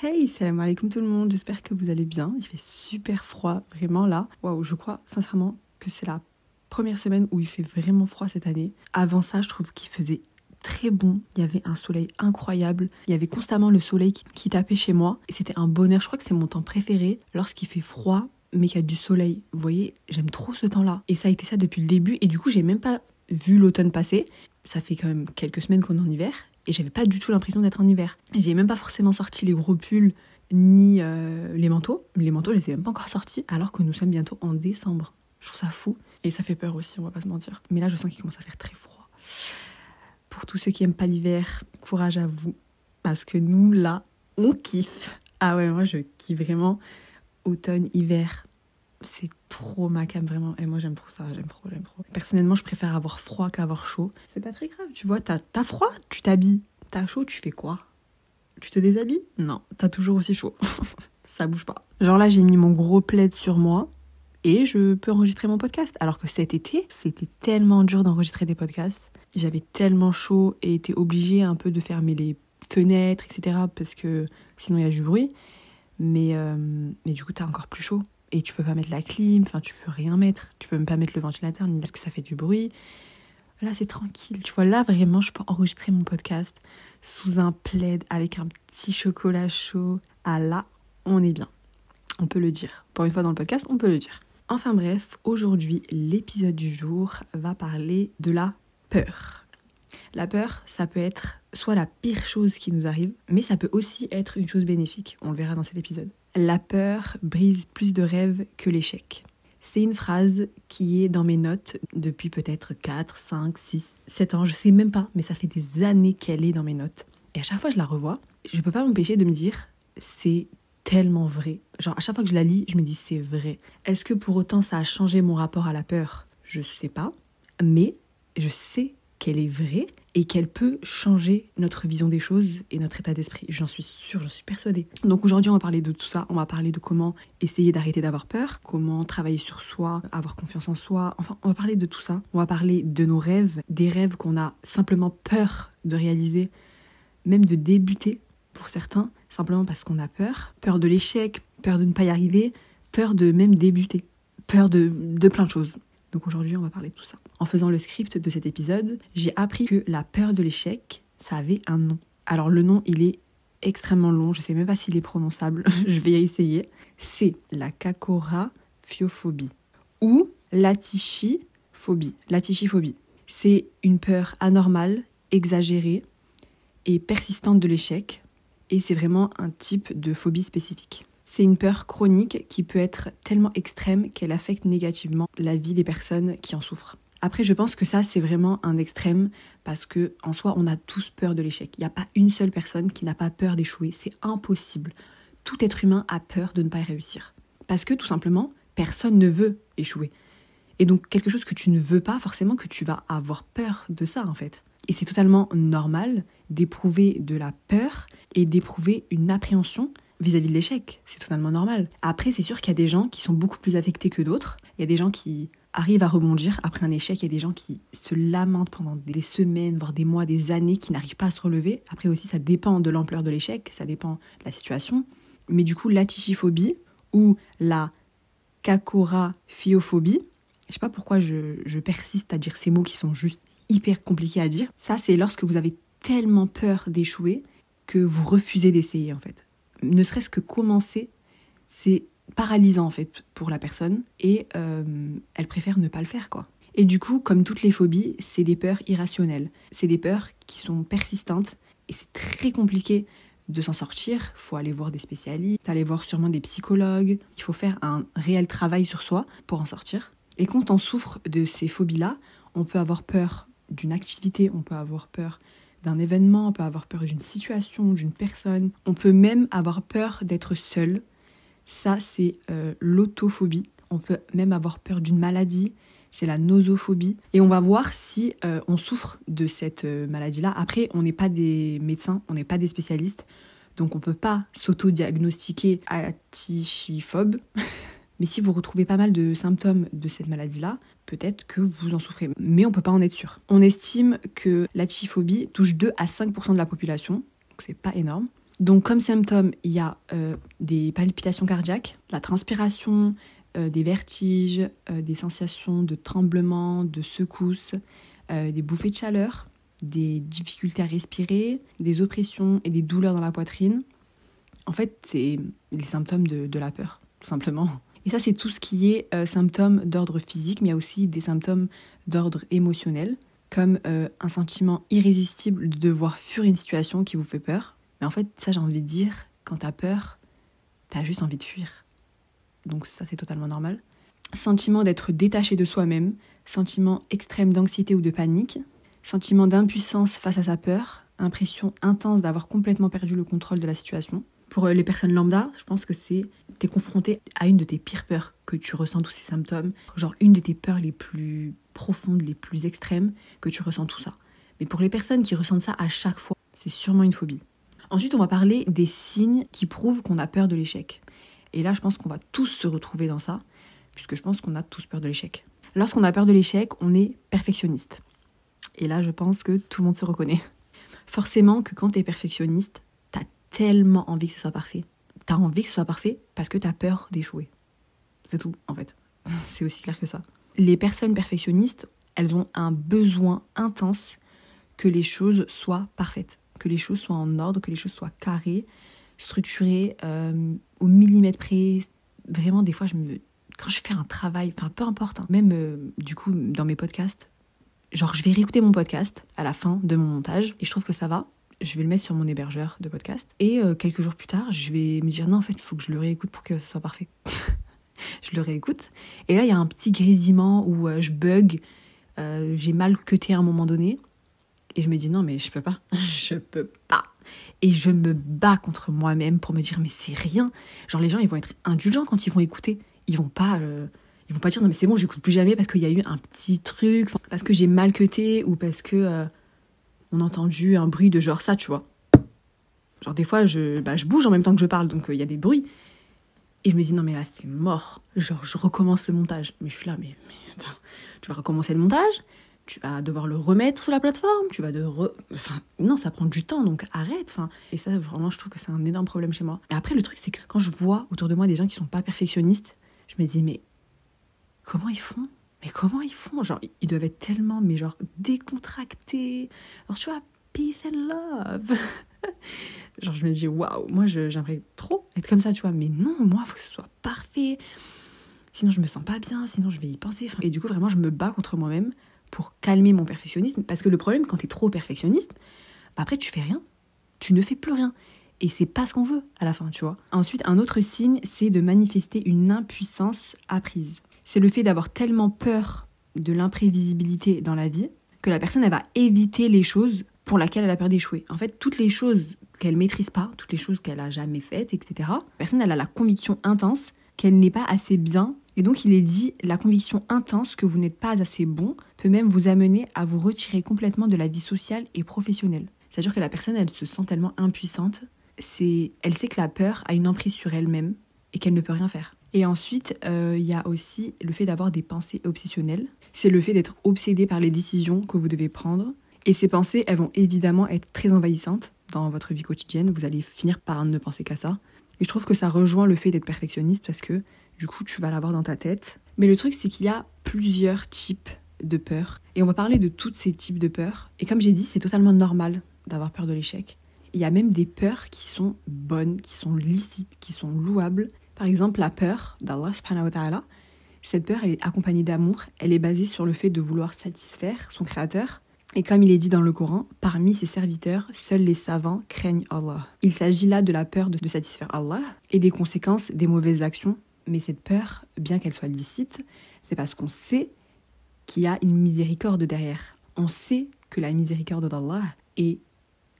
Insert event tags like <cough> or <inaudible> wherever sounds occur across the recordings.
Hey, salam alaikum tout le monde, j'espère que vous allez bien. Il fait super froid, vraiment là. Waouh, je crois sincèrement que c'est la première semaine où il fait vraiment froid cette année. Avant ça, je trouve qu'il faisait très bon. Il y avait un soleil incroyable. Il y avait constamment le soleil qui, tapait chez moi. Et c'était un bonheur. Je crois que c'est mon temps préféré lorsqu'il fait froid, mais qu'il y a du soleil. Vous voyez, j'aime trop ce temps-là. Et ça a été ça depuis le début. Et du coup, j'ai même pas vu l'automne passer. Ça fait quand même quelques semaines qu'on est en hiver et j'avais pas du tout l'impression d'être en hiver. J'ai même pas forcément sorti les gros pulls ni euh, les manteaux. Les manteaux, je les ai même pas encore sortis alors que nous sommes bientôt en décembre. Je trouve ça fou et ça fait peur aussi, on va pas se mentir. Mais là, je sens qu'il commence à faire très froid. Pour tous ceux qui aiment pas l'hiver, courage à vous parce que nous là, on kiffe. Ah ouais, moi je kiffe vraiment automne, hiver, c'est trop ma cam vraiment. Et moi j'aime trop ça j'aime trop j'aime trop. Personnellement je préfère avoir froid qu'avoir chaud. C'est pas très grave tu vois t'as as froid tu t'habilles. T'as chaud tu fais quoi? Tu te déshabilles? Non t'as toujours aussi chaud. <laughs> Ça bouge pas. Genre là j'ai mis mon gros plaid sur moi et je peux enregistrer mon podcast. Alors que cet été c'était tellement dur d'enregistrer des podcasts. J'avais tellement chaud et était obligée un peu de fermer les fenêtres etc parce que sinon il y a du bruit. Mais euh, mais du coup t'as encore plus chaud et tu peux pas mettre la clim, enfin tu peux rien mettre, tu peux même pas mettre le ventilateur ni parce que ça fait du bruit. Là c'est tranquille, tu vois là vraiment je peux enregistrer mon podcast sous un plaid avec un petit chocolat chaud. Ah là, on est bien. On peut le dire. Pour une fois dans le podcast, on peut le dire. Enfin bref, aujourd'hui l'épisode du jour va parler de la peur. La peur, ça peut être soit la pire chose qui nous arrive, mais ça peut aussi être une chose bénéfique. On le verra dans cet épisode. La peur brise plus de rêves que l'échec. C'est une phrase qui est dans mes notes depuis peut-être 4, 5, 6, 7 ans, je sais même pas, mais ça fait des années qu'elle est dans mes notes. Et à chaque fois que je la revois, je peux pas m'empêcher de me dire c'est tellement vrai. Genre à chaque fois que je la lis, je me dis c'est vrai. Est-ce que pour autant ça a changé mon rapport à la peur? Je sais pas, mais je sais qu'elle est vraie et qu'elle peut changer notre vision des choses et notre état d'esprit. J'en suis sûre, j'en suis persuadée. Donc aujourd'hui, on va parler de tout ça. On va parler de comment essayer d'arrêter d'avoir peur, comment travailler sur soi, avoir confiance en soi. Enfin, on va parler de tout ça. On va parler de nos rêves, des rêves qu'on a simplement peur de réaliser, même de débuter pour certains, simplement parce qu'on a peur. Peur de l'échec, peur de ne pas y arriver, peur de même débuter, peur de, de plein de choses. Donc aujourd'hui, on va parler de tout ça. En faisant le script de cet épisode, j'ai appris que la peur de l'échec, ça avait un nom. Alors le nom, il est extrêmement long, je sais même pas s'il est prononçable, <laughs> je vais essayer. C'est la cacoraphiophobie ou l'atichiphobie. L'atichiphobie, c'est une peur anormale, exagérée et persistante de l'échec et c'est vraiment un type de phobie spécifique. C'est une peur chronique qui peut être tellement extrême qu'elle affecte négativement la vie des personnes qui en souffrent. Après, je pense que ça, c'est vraiment un extrême parce que en soi, on a tous peur de l'échec. Il n'y a pas une seule personne qui n'a pas peur d'échouer. C'est impossible. Tout être humain a peur de ne pas y réussir. Parce que tout simplement, personne ne veut échouer. Et donc, quelque chose que tu ne veux pas, forcément que tu vas avoir peur de ça, en fait. Et c'est totalement normal d'éprouver de la peur et d'éprouver une appréhension vis-à-vis de l'échec. C'est totalement normal. Après, c'est sûr qu'il y a des gens qui sont beaucoup plus affectés que d'autres. Il y a des gens qui arrivent à rebondir après un échec. Il y a des gens qui se lamentent pendant des semaines, voire des mois, des années, qui n'arrivent pas à se relever. Après aussi, ça dépend de l'ampleur de l'échec, ça dépend de la situation. Mais du coup, l'atichiphobie ou la cacoraphiophobie, je sais pas pourquoi je persiste à dire ces mots qui sont juste hyper compliqués à dire. Ça, c'est lorsque vous avez tellement peur d'échouer que vous refusez d'essayer en fait ne serait-ce que commencer, c'est paralysant en fait pour la personne et euh, elle préfère ne pas le faire quoi. Et du coup, comme toutes les phobies, c'est des peurs irrationnelles. C'est des peurs qui sont persistantes et c'est très compliqué de s'en sortir. Faut aller voir des spécialistes, aller voir sûrement des psychologues. Il faut faire un réel travail sur soi pour en sortir. Et quand on souffre de ces phobies-là, on peut avoir peur d'une activité, on peut avoir peur d'un événement, on peut avoir peur d'une situation, d'une personne. On peut même avoir peur d'être seul. Ça, c'est euh, l'autophobie. On peut même avoir peur d'une maladie. C'est la nosophobie. Et on va voir si euh, on souffre de cette euh, maladie-là. Après, on n'est pas des médecins, on n'est pas des spécialistes. Donc on ne peut pas s'auto-diagnostiquer atichiphobe. <laughs> Mais si vous retrouvez pas mal de symptômes de cette maladie-là, peut-être que vous en souffrez. Mais on peut pas en être sûr. On estime que la typhobie touche 2 à 5% de la population, donc c'est pas énorme. Donc comme symptômes, il y a euh, des palpitations cardiaques, la transpiration, euh, des vertiges, euh, des sensations de tremblement, de secousse, des bouffées de chaleur, des difficultés à respirer, des oppressions et des douleurs dans la poitrine. En fait, c'est les symptômes de, la peur, tout simplement. Et ça, c'est tout ce qui est symptômes d'ordre physique, mais il y a aussi des symptômes d'ordre émotionnel, comme un sentiment irrésistible de devoir fuir une situation qui vous fait peur, mais en fait, ça, j'ai envie de dire, quand t'as peur, t'as juste envie de fuir. Donc ça, c'est totalement normal. Sentiment d'être détaché de soi-même, sentiment extrême d'anxiété ou de panique, sentiment d'impuissance face à sa peur, impression intense d'avoir complètement perdu le contrôle de la situation. Pour euh, les personnes lambda, je pense que c'est t'es confronté à une de tes pires peurs que tu ressens tous ces symptômes, genre une de tes peurs les plus profondes, les plus extrêmes, que tu ressens tout ça. Mais pour les personnes qui ressentent ça à chaque fois, c'est sûrement une phobie. Ensuite, on va parler des signes qui prouvent qu'on a peur de l'échec. Et là, je pense qu'on va tous se retrouver dans ça, puisque je pense qu'on a tous peur de l'échec. Lorsqu'on a peur de l'échec, on est perfectionniste. Et là, je pense que tout le monde se reconnaît. Forcément que quand tu es perfectionniste, tellement envie que ce soit parfait. T'as envie que ce soit parfait parce que t'as peur d'échouer. C'est tout, en fait. <laughs> C'est aussi clair que ça. Les personnes perfectionnistes, elles ont un besoin intense que les choses soient parfaites que les choses soient en ordre, que les choses soient carrées, structurées, euh, au millimètre près. Vraiment, des fois, je me, quand je fais un travail, enfin peu importe, hein, même euh, du coup dans mes podcasts, genre je vais réécouter mon podcast à la fin de mon montage et je trouve que ça va. Je vais le mettre sur mon hébergeur de podcast et euh, quelques jours plus tard, je vais me dire non en fait il faut que je le réécoute pour que ce soit parfait. <laughs> je le réécoute et là il y a un petit grésillement où je bug, j'ai mal cuté à un moment donné et je me dis non, mais je peux pas. <laughs> je peux pas. Et je me bats contre moi-même pour me dire mais c'est rien. Genre les gens ils vont être indulgents quand ils vont écouter. Ils vont pas euh, ils vont pas dire non mais c'est bon, j'écoute plus jamais parce qu'il y a eu un petit truc, parce que j'ai mal cuté ou parce que euh, on a entendu un bruit de genre ça, tu vois. Genre des fois je bah, je bouge en même temps que je parle donc euh, il y a des bruits. Et je me dis non mais là c'est mort. Genre je recommence le montage. Mais je suis là mais, mais attends, tu vas recommencer le montage tu vas devoir le remettre sur la plateforme, tu vas de Enfin, non, ça prend du temps, donc arrête. Enfin, et ça, vraiment, je trouve que c'est un énorme problème chez moi. Et après, le truc, c'est que quand je vois autour de moi des gens qui sont pas perfectionnistes, je me dis, mais comment ils font Mais comment ils font? Genre, ils doivent être tellement, mais genre, décontractés. Alors, tu vois, peace and love. <laughs> genre, je me dis, waouh, moi, j'aimerais trop être comme ça, tu vois. Mais non, moi, il faut que ce soit parfait. Sinon, je me sens pas bien, sinon, je vais y penser. Et du coup, vraiment, je me bats contre moi-même pour calmer mon perfectionnisme. Parce que le problème, quand tu es trop perfectionniste, bah après, tu fais rien. Tu ne fais plus rien. Et c'est pas ce qu'on veut à la fin, tu vois. Ensuite, un autre signe, c'est de manifester une impuissance apprise. C'est le fait d'avoir tellement peur de l'imprévisibilité dans la vie que la personne, va éviter les choses pour lesquelles elle a peur d'échouer. En fait, toutes les choses qu'elle maîtrise pas, toutes les choses qu'elle a jamais faites, etc. La personne, a la conviction intense qu'elle n'est pas assez bien et donc il est dit, la conviction intense que vous n'êtes pas assez bon peut même vous amener à vous retirer complètement de la vie sociale et professionnelle. C'est-à-dire que la personne, elle se sent tellement impuissante, c'est, elle sait que la peur a une emprise sur elle-même et qu'elle ne peut rien faire. Et ensuite, euh, il y a aussi le fait d'avoir des pensées obsessionnelles. C'est le fait d'être obsédé par les décisions que vous devez prendre. Et ces pensées, elles vont évidemment être très envahissantes dans votre vie quotidienne. Vous allez finir par ne penser qu'à ça. Et je trouve que ça rejoint le fait d'être perfectionniste parce que du coup, tu vas l'avoir dans ta tête. Mais le truc, c'est qu'il y a plusieurs types de peurs. Et on va parler de tous ces types de peurs. Et comme j'ai dit, c'est totalement normal d'avoir peur de l'échec. Il y a même des peurs qui sont bonnes, qui sont licites, qui sont louables. Par exemple, la peur d'Allah. Cette peur, elle est accompagnée d'amour. Elle est basée sur le fait de vouloir satisfaire son créateur. Et comme il est dit dans le Coran, parmi ses serviteurs, seuls les savants craignent Allah. Il s'agit là de la peur de satisfaire Allah et des conséquences des mauvaises actions mais cette peur, bien qu'elle soit licite, c'est parce qu'on sait qu'il y a une miséricorde derrière. On sait que la miséricorde d'Allah est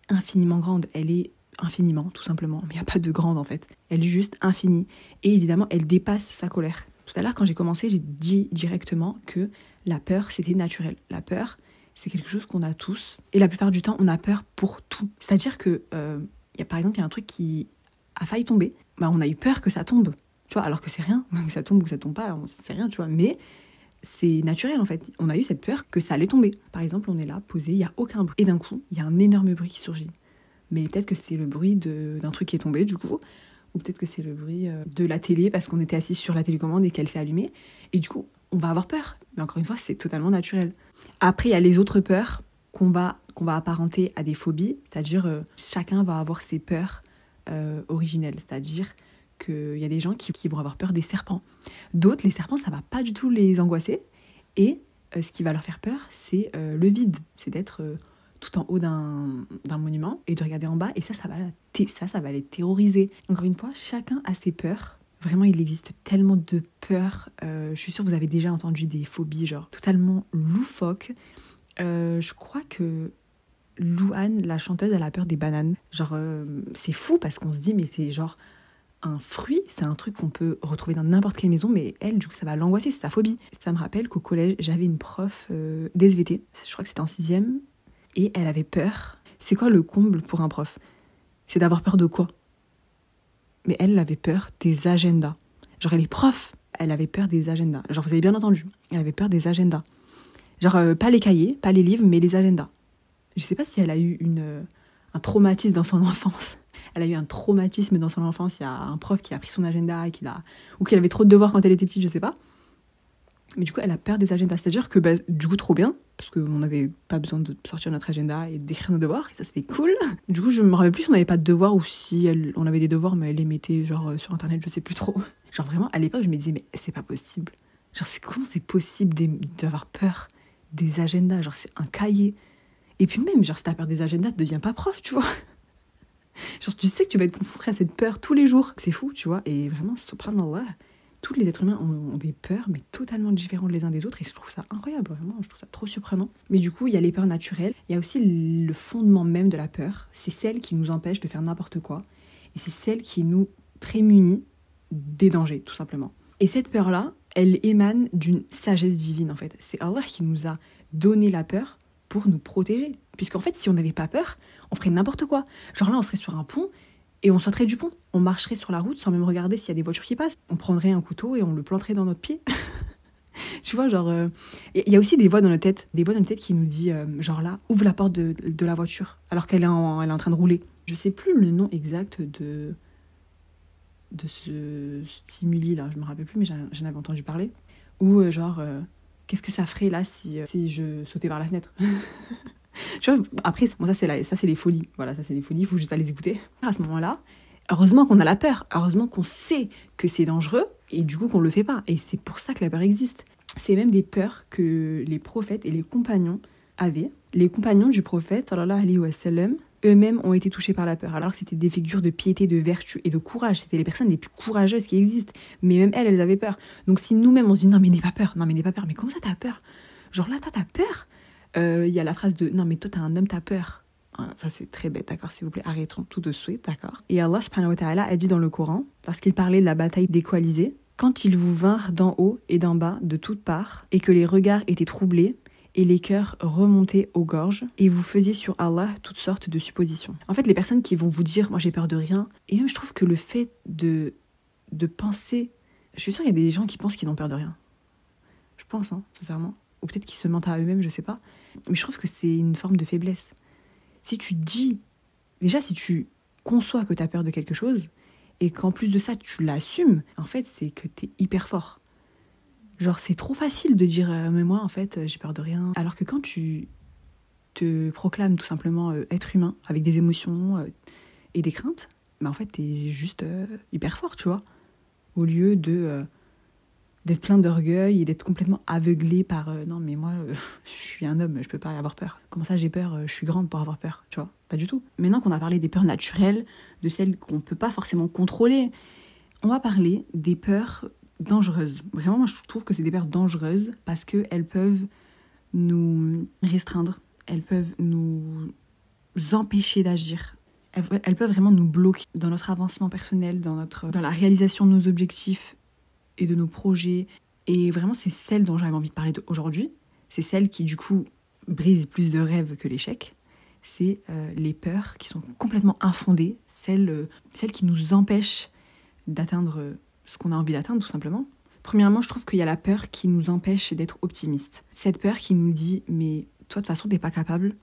infiniment grande. Elle est infiniment, tout simplement. Mais il n'y a pas de grande en fait. Elle est juste infinie. Et évidemment, elle dépasse sa colère. Tout à l'heure, quand j'ai commencé, j'ai dit directement que la peur, c'était naturel. La peur, c'est quelque chose qu'on a tous. Et la plupart du temps, on a peur pour tout. C'est-à-dire que, euh, par exemple, il y a un truc qui a failli tomber. Bah, on a eu peur que ça tombe. Tu vois, alors que c'est rien, <laughs> que ça tombe ou que ça tombe pas, c'est rien, tu vois. Mais c'est naturel en fait. On a eu cette peur que ça allait tomber. Par exemple, on est là, posé, il y a aucun bruit. Et d'un coup, il y a un énorme bruit qui surgit. Mais peut-être que c'est le bruit d'un truc qui est tombé du coup, ou peut-être que c'est le bruit euh, de la télé parce qu'on était assis sur la télécommande et qu'elle s'est allumée. Et du coup, on va avoir peur. Mais encore une fois, c'est totalement naturel. Après, il y a les autres peurs qu'on va, va apparenter à des phobies, c'est-à-dire euh, chacun va avoir ses peurs euh, originelles, c'est-à-dire qu'il y a des gens qui, qui, vont avoir peur des serpents. D'autres, les serpents, ça va pas du tout les angoisser. Et ce qui va leur faire peur, c'est le vide, c'est d'être tout en haut d'un monument et de regarder en bas. Et ça ça va ça ça va les terroriser. Encore une fois chacun a ses peurs. Vraiment il existe tellement de peurs. Euh, je suis sûre que vous avez déjà entendu des phobies genre totalement loufoques. Euh, je crois que Louane la chanteuse elle a peur des bananes. Genre euh, c'est fou parce qu'on se dit mais c'est genre un fruit, c'est un truc qu'on peut retrouver dans n'importe quelle maison, mais elle, du coup, ça va l'angoisser, c'est sa phobie. Ça me rappelle qu'au collège, j'avais une prof d'SVT, je crois que c'était en sixième, et elle avait peur. C'est quoi le comble pour un prof? C'est d'avoir peur de quoi? Mais elle, avait peur des agendas. Genre, elle est prof, elle avait peur des agendas. Genre, vous avez bien entendu, elle avait peur des agendas. Genre, euh, pas les cahiers, pas les livres, mais les agendas. Je sais pas si elle a eu une, euh, un traumatisme dans son <laughs> enfance. Elle a eu un traumatisme dans son enfance. Il y a un prof qui a pris son agenda qui a, ou qui avait trop de devoirs quand elle était petite, je sais pas. Mais du coup, elle a peur des agendas. C'est-à-dire que, bah, du coup, trop bien, parce qu'on n'avait pas besoin de sortir notre agenda et d'écrire nos devoirs, et ça, c'était cool. Du coup, je me rappelle plus si on n'avait pas de devoirs ou si on avait des devoirs, mais elle les mettait, genre, euh, sur Internet, je sais plus trop. <laughs> Genre, vraiment, à l'époque, je me disais, mais c'est pas possible. Genre, c'est comment c'est possible d'avoir peur des agendas? Genre, c'est un cahier. Et puis même, genre, si t'as peur des agendas, tu deviens pas prof, tu vois. <laughs> Genre, tu sais que tu vas être confronté à cette peur tous les jours. C'est fou, tu vois. Et vraiment, subhanallah, tous les êtres humains ont, des peurs, mais totalement différentes les uns des autres, et je trouve ça incroyable, vraiment, je trouve ça trop surprenant. Mais du coup, il y a les peurs naturelles, il y a aussi le fondement même de la peur, c'est celle qui nous empêche de faire n'importe quoi, et c'est celle qui nous prémunit des dangers, tout simplement. Et cette peur-là, elle émane d'une sagesse divine, en fait. C'est Allah qui nous a donné la peur pour nous protéger. Puisqu'en fait, si on n'avait pas peur, on ferait n'importe quoi. Genre là, on serait sur un pont et on sauterait du pont. On marcherait sur la route sans même regarder s'il y a des voitures qui passent. On prendrait un couteau et on le planterait dans notre pied. <laughs> tu vois, genre. Il euh, y a aussi des voix dans notre tête. Des voix dans notre tête qui nous dit, euh, genre là, ouvre la porte de, la voiture alors qu'elle est, en, est en train de rouler. Je sais plus le nom exact de de ce stimuli là, je me rappelle plus, mais j'en avais entendu parler. Ou euh, genre, qu'est-ce que ça ferait là si, si je sautais par la fenêtre? <laughs> <laughs> après, bon, ça, c'est ça, c'est les folies. Voilà, ça, c'est les folies, il faut juste pas les écouter. À ce moment-là, heureusement qu'on a la peur. Heureusement qu'on sait que c'est dangereux et du coup qu'on le fait pas. Et c'est pour ça que la peur existe. C'est même des peurs que les prophètes et les compagnons avaient. Les compagnons du prophète, alayhi wa eux-mêmes ont été touchés par la peur, alors que c'était des figures de piété, de vertu et de courage. C'était les personnes les plus courageuses qui existent. Mais même elles, elles avaient peur. Donc si nous-mêmes on se dit non mais n'aie pas peur, non mais n'aie pas peur, mais comment ça t'as peur? Genre là, toi t'as peur? Il y a la phrase de non, mais toi, t'es un homme, t'as peur. Hein, ça, c'est très bête, d'accord S'il vous plaît, arrêtons tout de suite, d'accord Et Allah subhanahu a dit dans le Coran, lorsqu'il parlait de la bataille des coalisés, quand ils vous vinrent d'en haut et d'en bas, de toutes parts, et que les regards étaient troublés, et les cœurs remontaient aux gorges, et vous faisiez sur Allah toutes sortes de suppositions. En fait, les personnes qui vont vous dire, moi j'ai peur de rien, et même je trouve que le fait de, de penser, je suis sûre qu'il y a des gens qui pensent qu'ils n'ont peur de rien. Je pense, hein, sincèrement. Ou peut-être qu'ils se mentent à eux-mêmes, je sais pas. Mais je trouve que c'est une forme de faiblesse. Si tu dis, déjà si tu conçois que tu as peur de quelque chose, et qu'en plus de ça tu l'assumes, en fait c'est que tu es hyper fort. Genre c'est trop facile de dire euh, mais moi en fait j'ai peur de rien. Alors que quand tu te proclames tout simplement euh, être humain avec des émotions euh, et des craintes, mais en fait t'es juste hyper fort, tu vois. Au lieu de d'être plein d'orgueil et d'être complètement aveuglé par euh, non mais moi euh, <laughs> je suis un homme je peux pas avoir peur. Comment ça j'ai peur euh, je suis grande pour avoir peur tu vois? Pas du tout. Maintenant qu'on a parlé des peurs naturelles de celles qu'on peut pas forcément contrôler on va parler des peurs dangereuses. Vraiment moi je trouve que c'est des peurs dangereuses parce que elles peuvent nous restreindre elles peuvent nous empêcher d'agir. Elles peuvent vraiment nous bloquer dans notre avancement personnel, dans, notre, dans la réalisation de nos objectifs, et de nos projets. Et vraiment, c'est celle dont j'avais envie de parler aujourd'hui. C'est celle qui, du coup, brise plus de rêves que l'échec. C'est euh, les peurs qui sont complètement infondées, celles, euh, celles qui nous empêchent d'atteindre ce qu'on a envie d'atteindre, tout simplement. Premièrement, je trouve qu'il y a la peur qui nous empêche d'être optimiste. Cette peur qui nous dit, mais toi, de toute façon, t'es pas capable.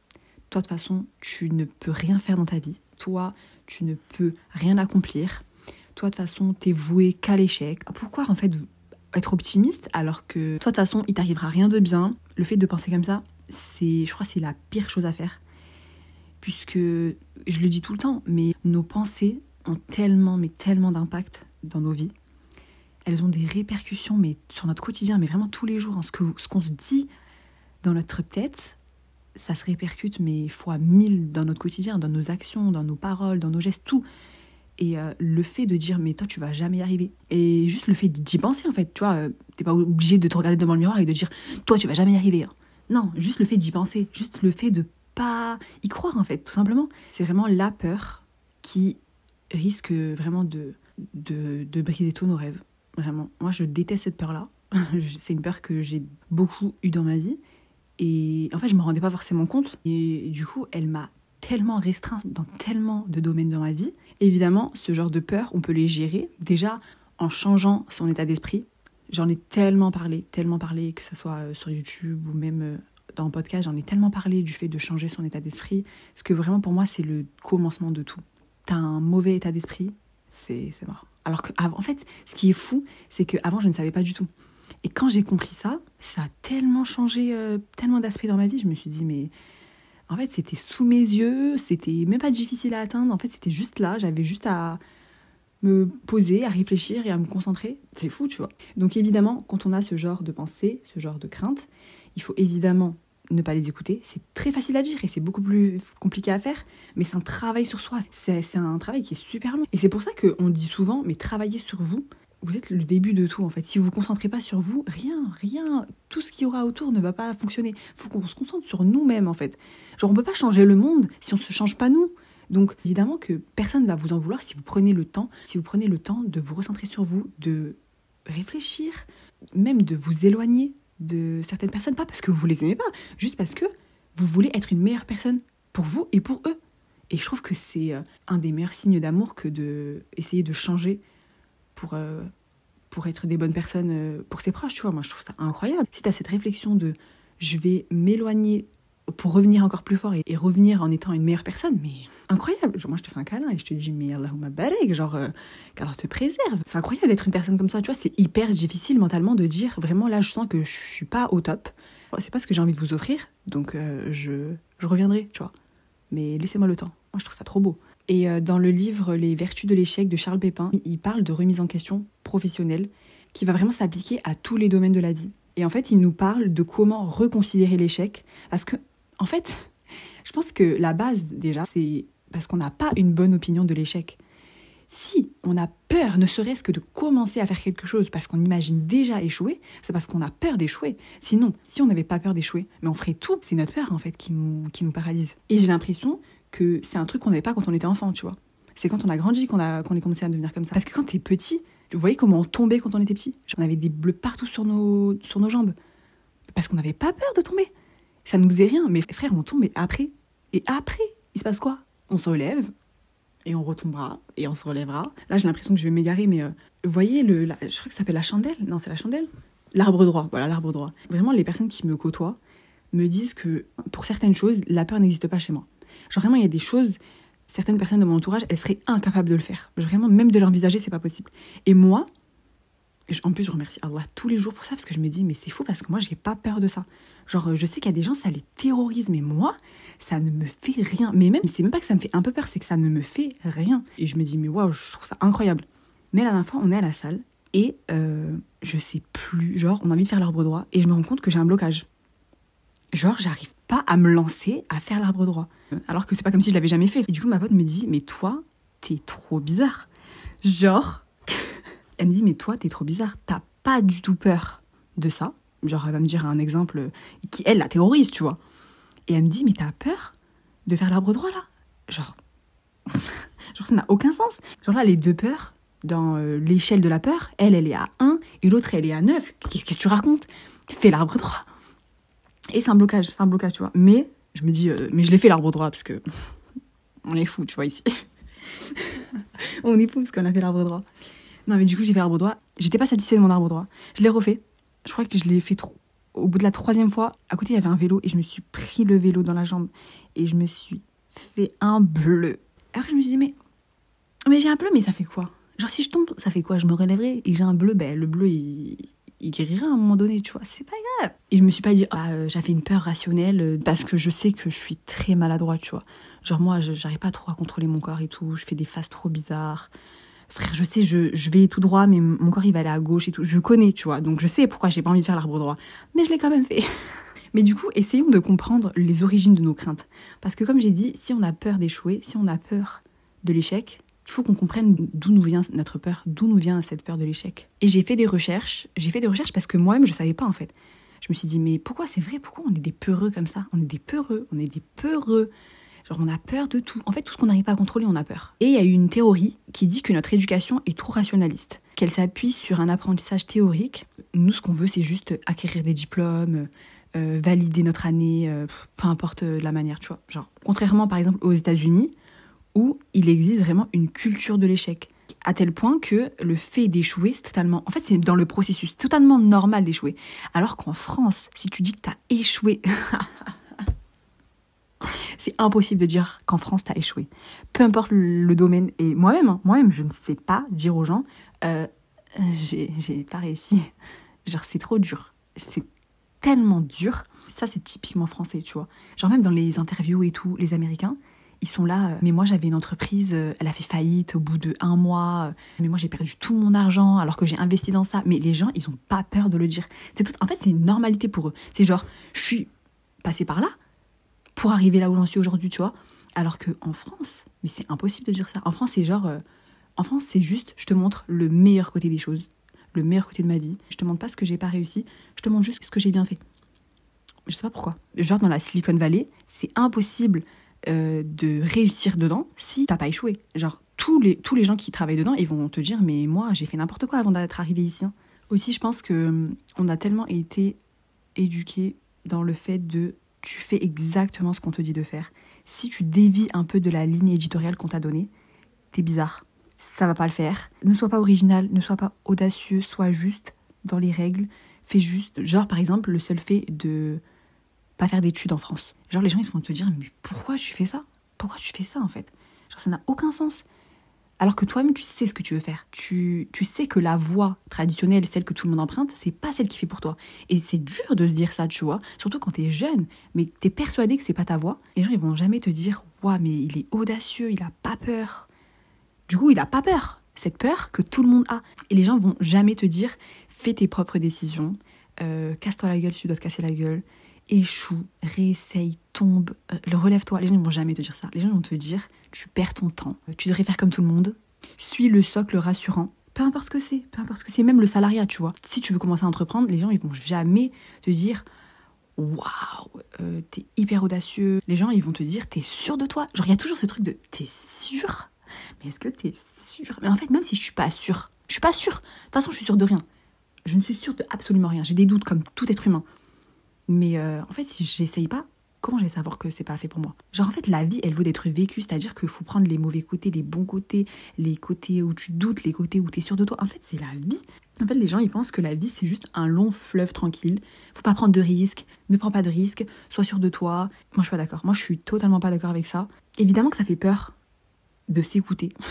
Toi, de toute façon, tu ne peux rien faire dans ta vie. Toi, tu ne peux rien accomplir. Toi, de toute façon, t'es voué qu'à l'échec. Pourquoi, en fait, être optimiste alors que toi, de toute façon, il t'arrivera rien de bien? Le fait de penser comme ça, c'est, je crois, c'est la pire chose à faire. Puisque, je le dis tout le temps, mais nos pensées ont tellement, mais tellement d'impact dans nos vies. Elles ont des répercussions, mais sur notre quotidien, mais vraiment tous les jours. Hein. Ce, que, ce qu'on se dit dans notre tête, ça se répercute, mais fois mille dans notre quotidien, dans nos actions, dans nos paroles, dans nos gestes, tout. Et euh, le fait de dire, mais toi, tu vas jamais y arriver. Et juste le fait d'y penser, en fait, tu vois, euh, t'es pas obligé de te regarder devant le miroir et de dire, toi, tu vas jamais y arriver. Hein. Non, juste le fait d'y penser, juste le fait de pas y croire, en fait, tout simplement. C'est vraiment la peur qui risque vraiment de, de, de briser tous nos rêves. Vraiment. Moi, je déteste cette peur-là. <laughs> C'est une peur que j'ai beaucoup eue dans ma vie. Et en fait, je me rendais pas forcément compte. Et du coup, elle m'a tellement restreint dans tellement de domaines dans ma vie. Évidemment, ce genre de peur, on peut les gérer déjà en changeant son état d'esprit. J'en ai tellement parlé, tellement parlé, que ce soit euh, sur YouTube ou même euh, dans le podcast, j'en ai tellement parlé du fait de changer son état d'esprit. Parce que vraiment, pour moi, c'est le commencement de tout. T'as un mauvais état d'esprit, c'est mort. Alors que, en fait, ce qui est fou, c'est qu'avant, je ne savais pas du tout. Et quand j'ai compris ça, ça a tellement changé, euh, tellement d'aspects dans ma vie. Je me suis dit, mais en fait, c'était sous mes yeux, c'était même pas difficile à atteindre. En fait, c'était juste là. J'avais juste à me poser, à réfléchir et à me concentrer. C'est fou, tu vois. Donc évidemment, quand on a ce genre de pensée, ce genre de crainte, il faut évidemment ne pas les écouter. C'est très facile à dire et c'est beaucoup plus compliqué à faire, mais c'est un travail sur soi. C'est un travail qui est super long. Et c'est pour ça qu'on dit souvent, mais travaillez sur vous, vous êtes le début de tout en fait. Si vous vous concentrez pas sur vous, rien, rien, tout ce qu'il y aura autour ne va pas fonctionner. Il faut qu'on se concentre sur nous-mêmes en fait. Genre on peut pas changer le monde si on se change pas nous. Donc évidemment que personne ne va vous en vouloir si vous prenez le temps, si vous prenez le temps de vous recentrer sur vous, de réfléchir, même de vous éloigner de certaines personnes, pas parce que vous les aimez pas, juste parce que vous voulez être une meilleure personne pour vous et pour eux. Et je trouve que c'est euh, un des meilleurs signes d'amour que de essayer de changer pour, euh, pour être des bonnes personnes euh, pour ses proches, tu vois. Moi, je trouve ça incroyable. Si tu as cette réflexion de je vais m'éloigner pour revenir encore plus fort et, revenir en étant une meilleure personne, mais incroyable. Moi, je te fais un câlin et je te dis, mais Allahumma barik, genre, euh, qu'Allah te préserve. C'est incroyable d'être une personne comme ça, tu vois. C'est hyper difficile mentalement de dire, vraiment, là, je sens que je suis pas au top. C'est pas ce que j'ai envie de vous offrir, donc je, je reviendrai, tu vois. Mais laissez-moi le temps. Moi, je trouve ça trop beau. Et euh, dans le livre Les vertus de l'échec de Charles Pépin, il parle de remise en question professionnelle qui va vraiment s'appliquer à tous les domaines de la vie. Et en fait, il nous parle de comment reconsidérer l'échec. Parce que, en fait, je pense que la base, déjà, c'est parce qu'on n'a pas une bonne opinion de l'échec. Si on a peur, ne serait-ce que de commencer à faire quelque chose parce qu'on imagine déjà échouer, c'est parce qu'on a peur d'échouer. Sinon, si on n'avait pas peur d'échouer, mais on ferait tout. C'est notre peur, en fait, qui nous, qui nous paralyse. Et j'ai l'impression c'est un truc qu'on n'avait pas quand on était enfant, tu vois. C'est quand on a grandi qu'on a, qu'on est commencé à devenir comme ça. Parce que quand t'es petit, tu voyais comment on tombait quand on était petit? On avait des bleus partout sur nos, sur nos jambes. Parce qu'on n'avait pas peur de tomber. Ça nous faisait rien. Mais frère, on tombe, et après, et après, il se passe quoi? On se relève, et on retombera, et on se relèvera. Là, j'ai l'impression que je vais m'égarer, mais euh, vous voyez, le, je crois que ça s'appelle la chandelle. Non, c'est la chandelle. L'arbre droit, voilà, l'arbre droit. Vraiment, les personnes qui me côtoient me disent que pour certaines choses, la peur n'existe pas chez moi. Genre vraiment, il y a des choses, certaines personnes de mon entourage, elles seraient incapables de le faire. Vraiment, même de l'envisager, c'est pas possible. Et moi, en plus, je remercie Allah tous les jours pour ça, parce que je me dis, mais c'est fou, parce que moi, j'ai pas peur de ça. Genre, je sais qu'il y a des gens, ça les terrorise, mais moi, ça ne me fait rien. Mais même, c'est même pas que ça me fait un peu peur, c'est que ça ne me fait rien. Et je me dis, mais waouh, je trouve ça incroyable. Mais la dernière fois, on est à la salle, et euh, je sais plus, genre, on a envie de faire l'arbre droit, et je me rends compte que j'ai un blocage. Genre, j'arrive pas à me lancer à faire l'arbre droit. Alors que c'est pas comme si je l'avais jamais fait. Et du coup, ma pote me dit, mais toi, t'es trop bizarre. Genre, <laughs> elle me dit, mais toi, t'es trop bizarre. T'as pas du tout peur de ça. Genre, elle va me dire un exemple qui, elle, la terrorise, tu vois. Et elle me dit, mais t'as peur de faire l'arbre droit, là? Genre, <laughs> genre ça n'a aucun sens. Genre là, les deux peurs, dans euh, l'échelle de la peur, elle, elle est à 1 et l'autre, elle est à 9. Qu'est-ce que tu racontes? Fais l'arbre droit. Et c'est un blocage, c'est un blocage, tu vois. Mais je me dis, euh, mais je l'ai fait l'arbre droit parce que <laughs> on est fou, tu vois, ici. <laughs> on est fou parce qu'on a fait l'arbre droit. Non, mais du coup, j'ai fait l'arbre droit. J'étais pas satisfaite de mon arbre droit. Je l'ai refait. Je crois que je l'ai fait trop. Au bout de la troisième fois, à côté, il y avait un vélo et je me suis pris le vélo dans la jambe et je me suis fait un bleu. Alors je me suis dit, mais, mais j'ai un bleu, mais ça fait quoi? Genre si je tombe, ça fait quoi? Je me relèverai et j'ai un bleu, ben le bleu il, il guérira à un moment donné, tu vois, c'est pas grave. Et je me suis pas dit, ah, euh, j'avais une peur rationnelle euh, parce que je sais que je suis très maladroite, tu vois. Genre moi, j'arrive pas trop à contrôler mon corps et tout, je fais des faces trop bizarres. Frère, je sais, je, je vais tout droit, mais mon corps il va aller à gauche et tout. Je connais, tu vois, donc je sais pourquoi j'ai pas envie de faire l'arbre droit. Mais je l'ai quand même fait. <laughs> Mais du coup, essayons de comprendre les origines de nos craintes. Parce que comme j'ai dit, si on a peur d'échouer, si on a peur de l'échec, il faut qu'on comprenne d'où nous vient notre peur, d'où nous vient cette peur de l'échec. Et j'ai fait des recherches, j'ai fait des recherches parce que moi-même je savais pas en fait. Je me suis dit mais pourquoi c'est vrai, pourquoi on est des peureux comme ça? On est des peureux, on est des peureux. Genre on a peur de tout. En fait tout ce qu'on n'arrive pas à contrôler, on a peur. Et il y a eu une théorie qui dit que notre éducation est trop rationaliste, qu'elle s'appuie sur un apprentissage théorique. Nous ce qu'on veut c'est juste acquérir des diplômes, euh, valider notre année, euh, peu importe la manière, tu vois. Genre contrairement par exemple aux États-Unis où il existe vraiment une culture de l'échec. À tel point que le fait d'échouer, c'est totalement. En fait, c'est dans le processus, totalement normal d'échouer. Alors qu'en France, si tu dis que tu as échoué. <laughs> c'est impossible de dire qu'en France, tu as échoué. Peu importe le domaine. Et moi-même, hein, moi-même, je ne sais pas dire aux gens euh, j'ai pas réussi. Genre, c'est trop dur. C'est tellement dur. Ça, c'est typiquement français, tu vois. Genre, même dans les interviews et tout, les Américains, ils sont là. Euh, mais moi, j'avais une entreprise, euh, elle a fait faillite au bout de un mois. Euh, mais moi, j'ai perdu tout mon argent alors que j'ai investi dans ça. Mais les gens, ils ont pas peur de le dire. C'est tout. En fait, c'est une normalité pour eux. C'est genre, je suis passé par là pour arriver là où j'en suis aujourd'hui, tu vois. Alors que en France, mais c'est impossible de dire ça. En France, c'est genre, en France, c'est juste, je te montre le meilleur côté des choses, le meilleur côté de ma vie. Je te montre pas ce que j'ai pas réussi. Je te montre juste ce que j'ai bien fait. Je sais pas pourquoi. Genre dans la Silicon Valley, c'est impossible euh, de réussir dedans si t'as pas échoué. Genre, tous les, tous les gens qui travaillent dedans, ils vont te dire, mais moi, j'ai fait n'importe quoi avant d'être arrivé ici. Hein. Aussi, je pense que hum, on a tellement été éduqués dans le fait de tu fais exactement ce qu'on te dit de faire. Si tu dévis un peu de la ligne éditoriale qu'on t'a donnée, t'es bizarre. Ça va pas le faire. Ne sois pas original, ne sois pas audacieux, sois juste dans les règles. Fais juste, genre par exemple, le seul fait de pas faire d'études en France. Genre, les gens, ils vont te dire, mais pourquoi tu fais ça? Pourquoi tu fais ça, en fait? Genre, ça n'a aucun sens. Alors que toi-même, tu sais ce que tu veux faire. Tu, tu sais que la voie traditionnelle, celle que tout le monde emprunte, c'est pas celle qui fait pour toi. Et c'est dur de se dire ça, tu vois. Surtout quand t'es jeune, mais t'es persuadé que c'est pas ta voie. Les gens, ils vont jamais te dire, waouh, mais il est audacieux, il a pas peur. Du coup, il a pas peur. Cette peur que tout le monde a. Et les gens vont jamais te dire, fais tes propres décisions, euh, casse-toi la gueule si tu dois te casser la gueule, échoue, réessaye, tombe, euh, relève-toi. Les gens ne vont jamais te dire ça. Les gens vont te dire tu perds ton temps, tu devrais faire comme tout le monde, suis le socle rassurant. Peu importe ce que c'est, peu importe ce que c'est, même le salariat, tu vois. Si tu veux commencer à entreprendre, les gens ils vont jamais te dire waouh, euh, t'es hyper audacieux. Les gens ils vont te dire t'es sûr de toi. Genre il y a toujours ce truc de t'es sûr? Mais est-ce que t'es sûr? Mais en fait, même si je suis pas sûr, je suis pas sûr. De toute façon, je suis sûre de rien. Je ne suis sûre de absolument rien. J'ai des doutes comme tout être humain. Mais euh, en fait, si j'essaye pas, comment je vais savoir que c'est pas fait pour moi? Genre en fait, la vie, elle vaut d'être vécue, c'est-à-dire qu'il faut prendre les mauvais côtés, les bons côtés, les côtés où tu doutes, les côtés où tu es sûr de toi. En fait, c'est la vie. En fait, les gens, ils pensent que la vie, c'est juste un long fleuve tranquille. Faut pas prendre de risques, ne prends pas de risques, sois sûr de toi. Moi, je suis pas d'accord. Moi, je suis totalement pas d'accord avec ça. Évidemment que ça fait peur de s'écouter. <laughs>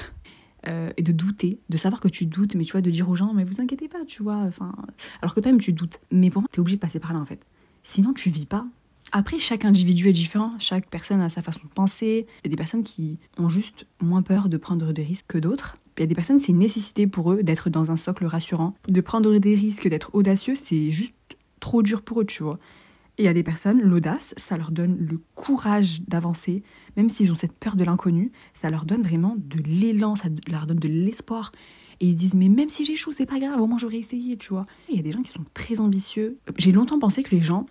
Euh, et de douter, de savoir que tu doutes, mais tu vois, de dire aux gens, mais vous inquiétez pas, tu vois, enfin, alors que toi-même tu doutes. Mais pour moi, t'es obligé de passer par là en fait. Sinon, tu vis pas. Après, chaque individu est différent, chaque personne a sa façon de penser. Il y a des personnes qui ont juste moins peur de prendre des risques que d'autres. Il y a des personnes, c'est une nécessité pour eux d'être dans un socle rassurant. De prendre des risques, d'être audacieux, c'est juste trop dur pour eux, tu vois. Et il y a des personnes, l'audace, ça leur donne le courage d'avancer, même s'ils ont cette peur de l'inconnu, ça leur donne vraiment de l'élan, ça leur donne de l'espoir. Et ils disent, mais même si j'échoue, c'est pas grave, au moins j'aurais essayé, tu vois. Il y a des gens qui sont très ambitieux. J'ai longtemps pensé que les gens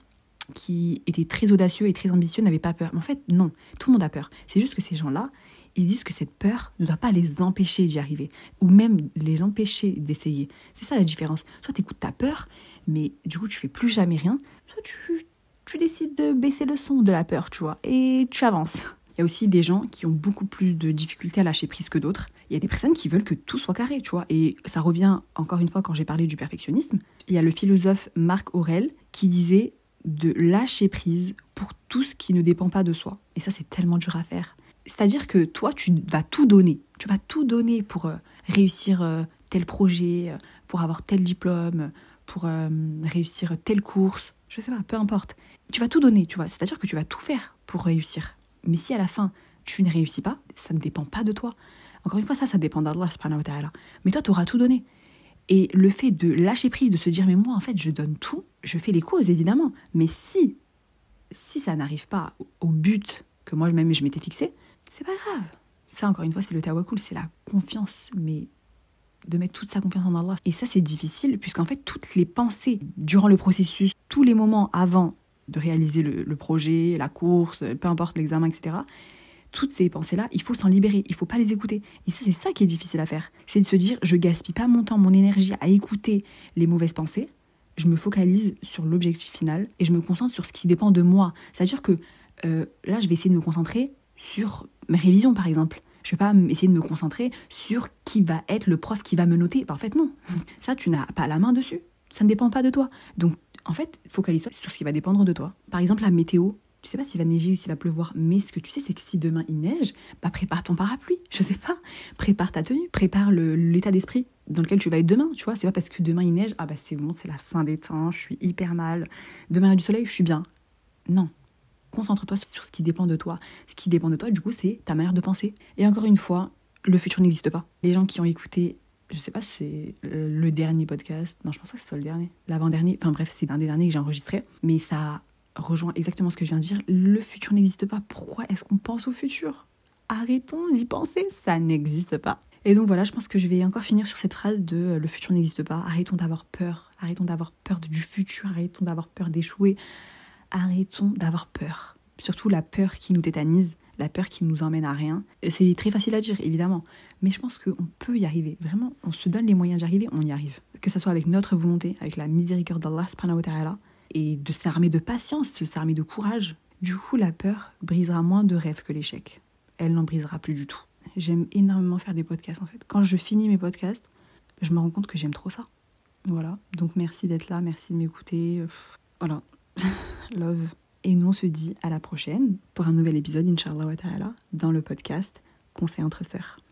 qui étaient très audacieux et très ambitieux n'avaient pas peur. Mais en fait, non, tout le monde a peur. C'est juste que ces gens-là, ils disent que cette peur ne doit pas les empêcher d'y arriver, ou même les empêcher d'essayer. C'est ça la différence. Soit tu écoutes ta peur, mais du coup tu fais plus jamais rien, soit tu, tu décides de baisser le son de la peur, tu vois, et tu avances. Il y a aussi des gens qui ont beaucoup plus de difficultés à lâcher prise que d'autres. Il y a des personnes qui veulent que tout soit carré, tu vois. Et ça revient encore une fois quand j'ai parlé du perfectionnisme. Il y a le philosophe Marc Aurel qui disait de lâcher prise pour tout ce qui ne dépend pas de soi. Et ça, c'est tellement dur à faire. C'est-à-dire que toi, tu vas tout donner. Tu vas tout donner pour euh, réussir euh, tel projet, euh, pour avoir tel diplôme, pour réussir telle course. Je sais pas, peu importe. Tu vas tout donner, tu vois. C'est-à-dire que tu vas tout faire pour réussir. Mais si à la fin, tu ne réussis pas, ça ne dépend pas de toi. Encore une fois, ça, ça dépend d'Allah subhanahu wa ta'ala. Mais toi, tu auras tout donné. Et le fait de lâcher prise, de se dire, mais moi, en fait, je donne tout, je fais les causes, évidemment. Mais si, si ça n'arrive pas au but que moi-même je m'étais fixé, c'est pas grave. Ça, encore une fois, c'est le tawakkul, c'est la confiance, mais de mettre toute sa confiance en Allah. Et ça, c'est difficile, puisqu'en fait, toutes les pensées durant le processus, tous les moments avant de réaliser le, projet, la course, peu importe l'examen, etc., toutes ces pensées-là, il faut s'en libérer, il faut pas les écouter. Et ça, c'est ça qui est difficile à faire. C'est de se dire, je gaspille pas mon temps, mon énergie à écouter les mauvaises pensées, je me focalise sur l'objectif final et je me concentre sur ce qui dépend de moi. C'est-à-dire que euh, là, je vais essayer de me concentrer sur mes révisions, par exemple. Je vais pas essayer de me concentrer sur qui va être le prof qui va me noter. en fait, non. <laughs> Ça, tu n'as pas la main dessus. Ça ne dépend pas de toi. Donc, en fait, focalise-toi sur ce qui va dépendre de toi. Par exemple, la météo. Tu sais pas s'il va neiger ou s'il va pleuvoir, mais ce que tu sais, c'est que si demain il neige, bah prépare ton parapluie. <laughs> Je sais pas. Prépare ta tenue, prépare l'état d'esprit dans lequel tu vas être demain. Tu vois, c'est pas parce que demain il neige, ah bah c'est bon, c'est la fin des temps, je suis hyper mal. Demain il y a du soleil, je suis bien. Non, concentre-toi sur ce qui dépend de toi. Ce qui dépend de toi, du coup, c'est ta manière de penser. Et encore une fois, le futur n'existe pas. Les gens qui ont écouté, je sais pas c'est le dernier podcast, non, je pense pas que c'est le dernier, l'avant-dernier, enfin bref, c'est un des derniers que j'ai enregistré, mais ça rejoint exactement ce que je viens de dire. Le futur n'existe pas. Pourquoi est-ce qu'on pense au futur? Arrêtons d'y penser, ça n'existe pas. Et donc voilà, je pense que je vais encore finir sur cette phrase de euh, le futur n'existe pas. Arrêtons d'avoir peur. Arrêtons d'avoir peur du futur. Arrêtons d'avoir peur d'échouer arrêtons d'avoir peur. Surtout la peur qui nous tétanise, la peur qui nous emmène à rien. C'est très facile à dire, évidemment, mais je pense qu'on peut y arriver. Vraiment, on se donne les moyens d'y arriver, on y arrive. Que ce soit avec notre volonté, avec la miséricorde d'Allah et de s'armer de patience, de s'armer de courage. Du coup, la peur brisera moins de rêves que l'échec. Elle n'en brisera plus du tout. J'aime énormément faire des podcasts en fait. Quand je finis mes podcasts, je me rends compte que j'aime trop ça. Voilà. Donc merci d'être là, merci de m'écouter. Voilà. <laughs> love. Et nous, on se dit à la prochaine pour un nouvel épisode, Inch'Allah wa ta'ala, dans le podcast Conseil entre sœurs.